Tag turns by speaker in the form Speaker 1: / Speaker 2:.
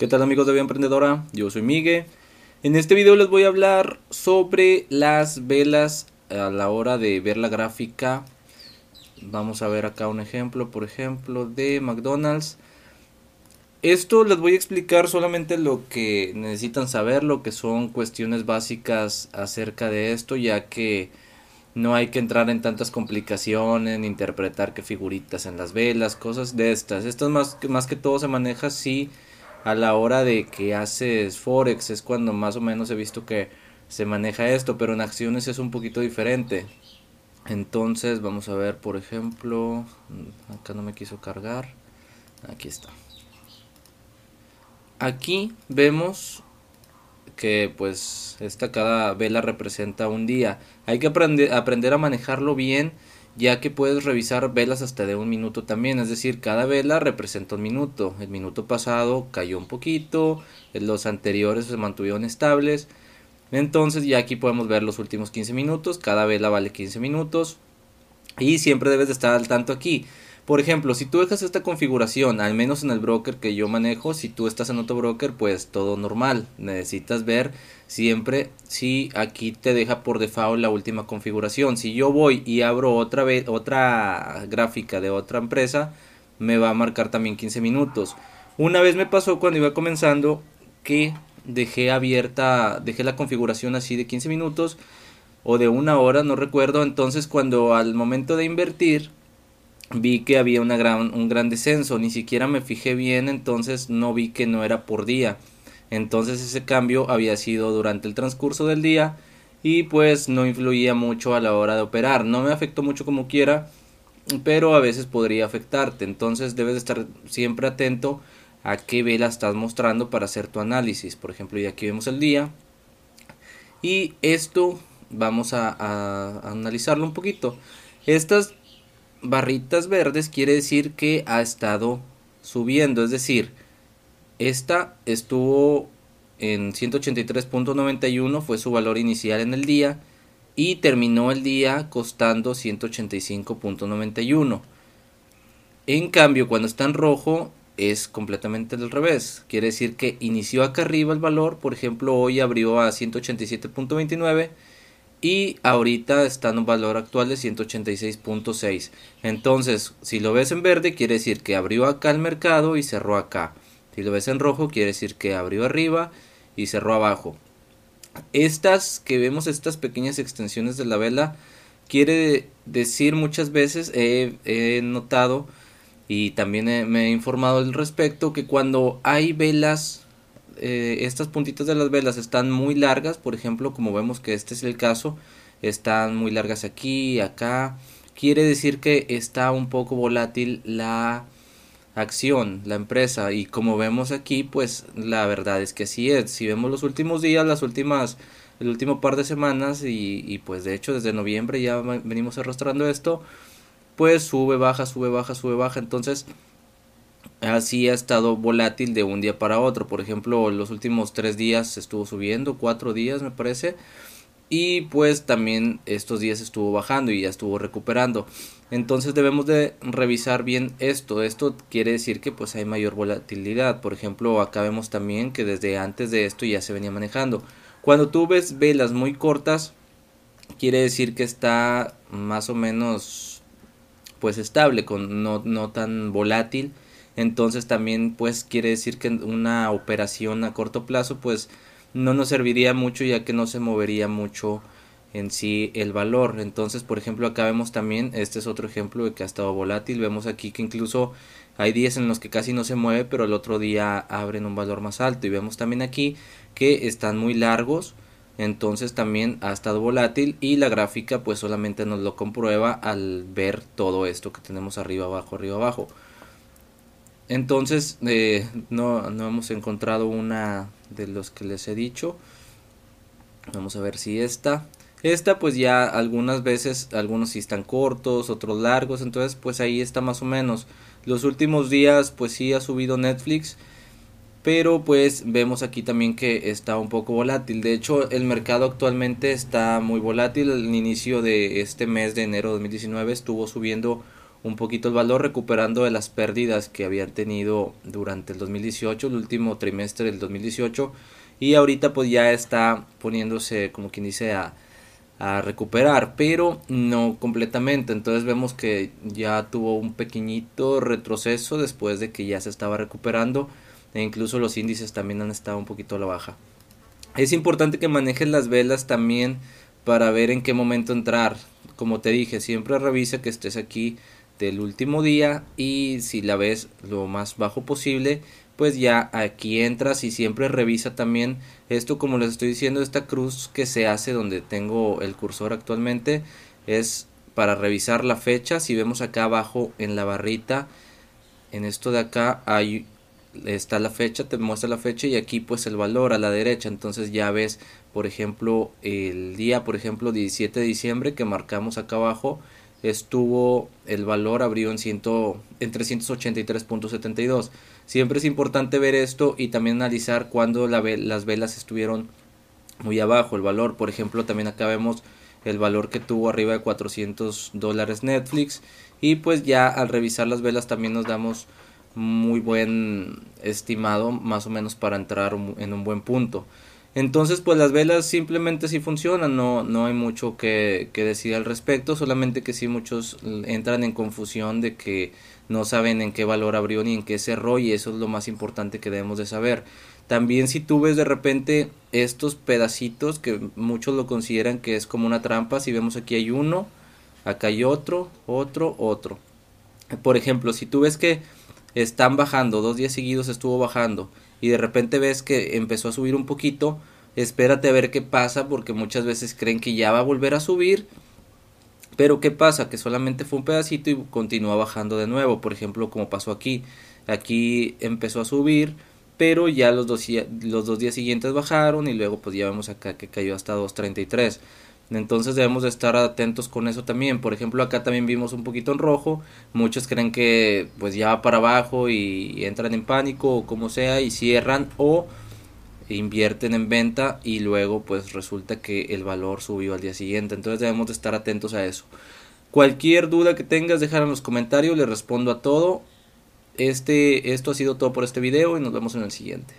Speaker 1: ¿Qué tal amigos de Vida Emprendedora? Yo soy Miguel. En este video les voy a hablar sobre las velas a la hora de ver la gráfica. Vamos a ver acá un ejemplo, por ejemplo, de McDonald's. Esto les voy a explicar solamente lo que necesitan saber, lo que son cuestiones básicas acerca de esto, ya que no hay que entrar en tantas complicaciones, interpretar que figuritas en las velas, cosas de estas. Esto más, más que todo se maneja así a la hora de que haces forex es cuando más o menos he visto que se maneja esto pero en acciones es un poquito diferente. Entonces vamos a ver por ejemplo acá no me quiso cargar. Aquí está. Aquí vemos que pues esta cada vela representa un día. Hay que aprender, aprender a manejarlo bien ya que puedes revisar velas hasta de un minuto también, es decir, cada vela representa un minuto. El minuto pasado cayó un poquito, los anteriores se mantuvieron estables. Entonces ya aquí podemos ver los últimos 15 minutos, cada vela vale 15 minutos y siempre debes de estar al tanto aquí. Por ejemplo, si tú dejas esta configuración, al menos en el broker que yo manejo, si tú estás en otro broker, pues todo normal. Necesitas ver siempre si aquí te deja por default la última configuración. Si yo voy y abro otra vez otra gráfica de otra empresa, me va a marcar también 15 minutos. Una vez me pasó cuando iba comenzando que dejé abierta, dejé la configuración así de 15 minutos o de una hora, no recuerdo. Entonces cuando al momento de invertir vi que había una gran, un gran descenso, ni siquiera me fijé bien, entonces no vi que no era por día. Entonces ese cambio había sido durante el transcurso del día y pues no influía mucho a la hora de operar. No me afectó mucho como quiera, pero a veces podría afectarte. Entonces debes estar siempre atento a qué vela estás mostrando para hacer tu análisis. Por ejemplo, y aquí vemos el día. Y esto vamos a, a analizarlo un poquito. Estas barritas verdes quiere decir que ha estado subiendo, es decir, esta estuvo en 183.91, fue su valor inicial en el día y terminó el día costando 185.91. En cambio, cuando está en rojo es completamente al revés. Quiere decir que inició acá arriba el valor, por ejemplo, hoy abrió a 187.29 y ahorita está en un valor actual de 186.6. Entonces, si lo ves en verde, quiere decir que abrió acá el mercado y cerró acá. Si lo ves en rojo, quiere decir que abrió arriba y cerró abajo. Estas que vemos, estas pequeñas extensiones de la vela, quiere decir muchas veces, he, notado y también me he informado al respecto, que cuando hay velas eh, estas puntitas de las velas están muy largas, por ejemplo, como vemos que este es el caso, están muy largas aquí, acá, quiere decir que está un poco volátil la acción, la empresa, y como vemos aquí, pues la verdad es que así es. Si vemos los últimos días, las últimas, el último par de semanas, y, y pues de hecho desde noviembre ya venimos arrastrando esto, pues sube, baja, sube, baja, sube, baja, entonces así ha estado volátil de un día para otro. Por ejemplo, los últimos tres días estuvo subiendo, cuatro días me parece. Y pues también estos días estuvo bajando y ya estuvo recuperando. Entonces debemos de revisar bien esto. Esto quiere decir que pues hay mayor volatilidad. Por ejemplo, acá vemos también que desde antes de esto ya se venía manejando. Cuando tú ves velas muy cortas, quiere decir que está más o menos pues estable, con no, no tan volátil entonces también pues quiere decir que una operación a corto plazo pues no nos serviría mucho ya que no se movería mucho en sí el valor. Entonces, por ejemplo, acá vemos también, este es otro ejemplo de que ha estado volátil. Vemos aquí que incluso hay días en los que casi no se mueve, pero el otro día abren un valor más alto. Y vemos también aquí que están muy largos, entonces también ha estado volátil y la gráfica pues solamente nos lo comprueba al ver todo esto que tenemos arriba, abajo, arriba, abajo. Entonces eh, no, no hemos encontrado una de los que les he dicho. Vamos a ver si esta. Esta pues ya algunas veces, algunos sí están cortos, otros largos, entonces pues ahí está más o menos. Los últimos días pues sí ha subido Netflix, pero pues vemos aquí también que está un poco volátil. De hecho el mercado actualmente está muy volátil. Al inicio de este mes de enero de 2019 estuvo subiendo un poquito el valor recuperando de las pérdidas que habían tenido durante el 2018, el último trimestre del 2018 y ahorita pues ya está poniéndose como quien dice a, a recuperar pero no completamente. Entonces vemos que ya tuvo un pequeñito retroceso después de que ya se estaba recuperando e incluso los índices también han estado un poquito a la baja. Es importante que manejes las velas también para ver en qué momento entrar. Como te dije siempre revisa que estés aquí del último día y si la ves lo más bajo posible pues ya aquí entras y siempre revisa también esto como les estoy diciendo esta cruz que se hace donde tengo el cursor actualmente es para revisar la fecha. Si vemos acá abajo en la barrita en esto de acá hay está la fecha te muestra la fecha y aquí pues el valor a la derecha. Entonces ya ves por ejemplo el día por ejemplo 17 de diciembre que marcamos acá abajo estuvo el valor abrió en, ciento, en 383.72. Siempre es importante ver esto y también analizar cuando la, las velas estuvieron muy abajo el valor. Por ejemplo, también acá vemos el valor que tuvo arriba de 400 dólares Netflix y pues ya al revisar las velas también nos damos muy buen estimado más o menos para entrar en un buen punto. Entonces, pues las velas simplemente sí funcionan, no, no hay mucho que, que, decir al respecto, solamente que sí muchos entran en confusión de que no saben en qué valor abrió ni en qué cerró y eso es lo más importante que debemos de saber. También si tú ves de repente estos pedacitos que muchos lo consideran que es como una trampa, si vemos aquí hay uno, acá hay otro, otro, otro. Por ejemplo, si tú ves que están bajando, dos días seguidos estuvo bajando y de repente ves que empezó a subir un poquito, espérate a ver qué pasa porque muchas veces creen que ya va a volver a subir. Pero ¿qué pasa? Que solamente fue un pedacito y continúa bajando de nuevo. Por ejemplo, como pasó aquí. Aquí empezó a subir, pero ya los dos, los dos días siguientes bajaron y luego pues ya vemos acá que cayó hasta 2.33. Entonces debemos de estar atentos con eso también. Por ejemplo, acá también vimos un poquito en rojo. Muchos creen que pues ya va para abajo y entran en pánico o como sea y cierran o invierten en venta y luego pues resulta que el valor subió al día siguiente. Entonces debemos de estar atentos a eso. Cualquier duda que tengas, déjala en los comentarios, le respondo a todo. Este, esto ha sido todo por este video y nos vemos en el siguiente.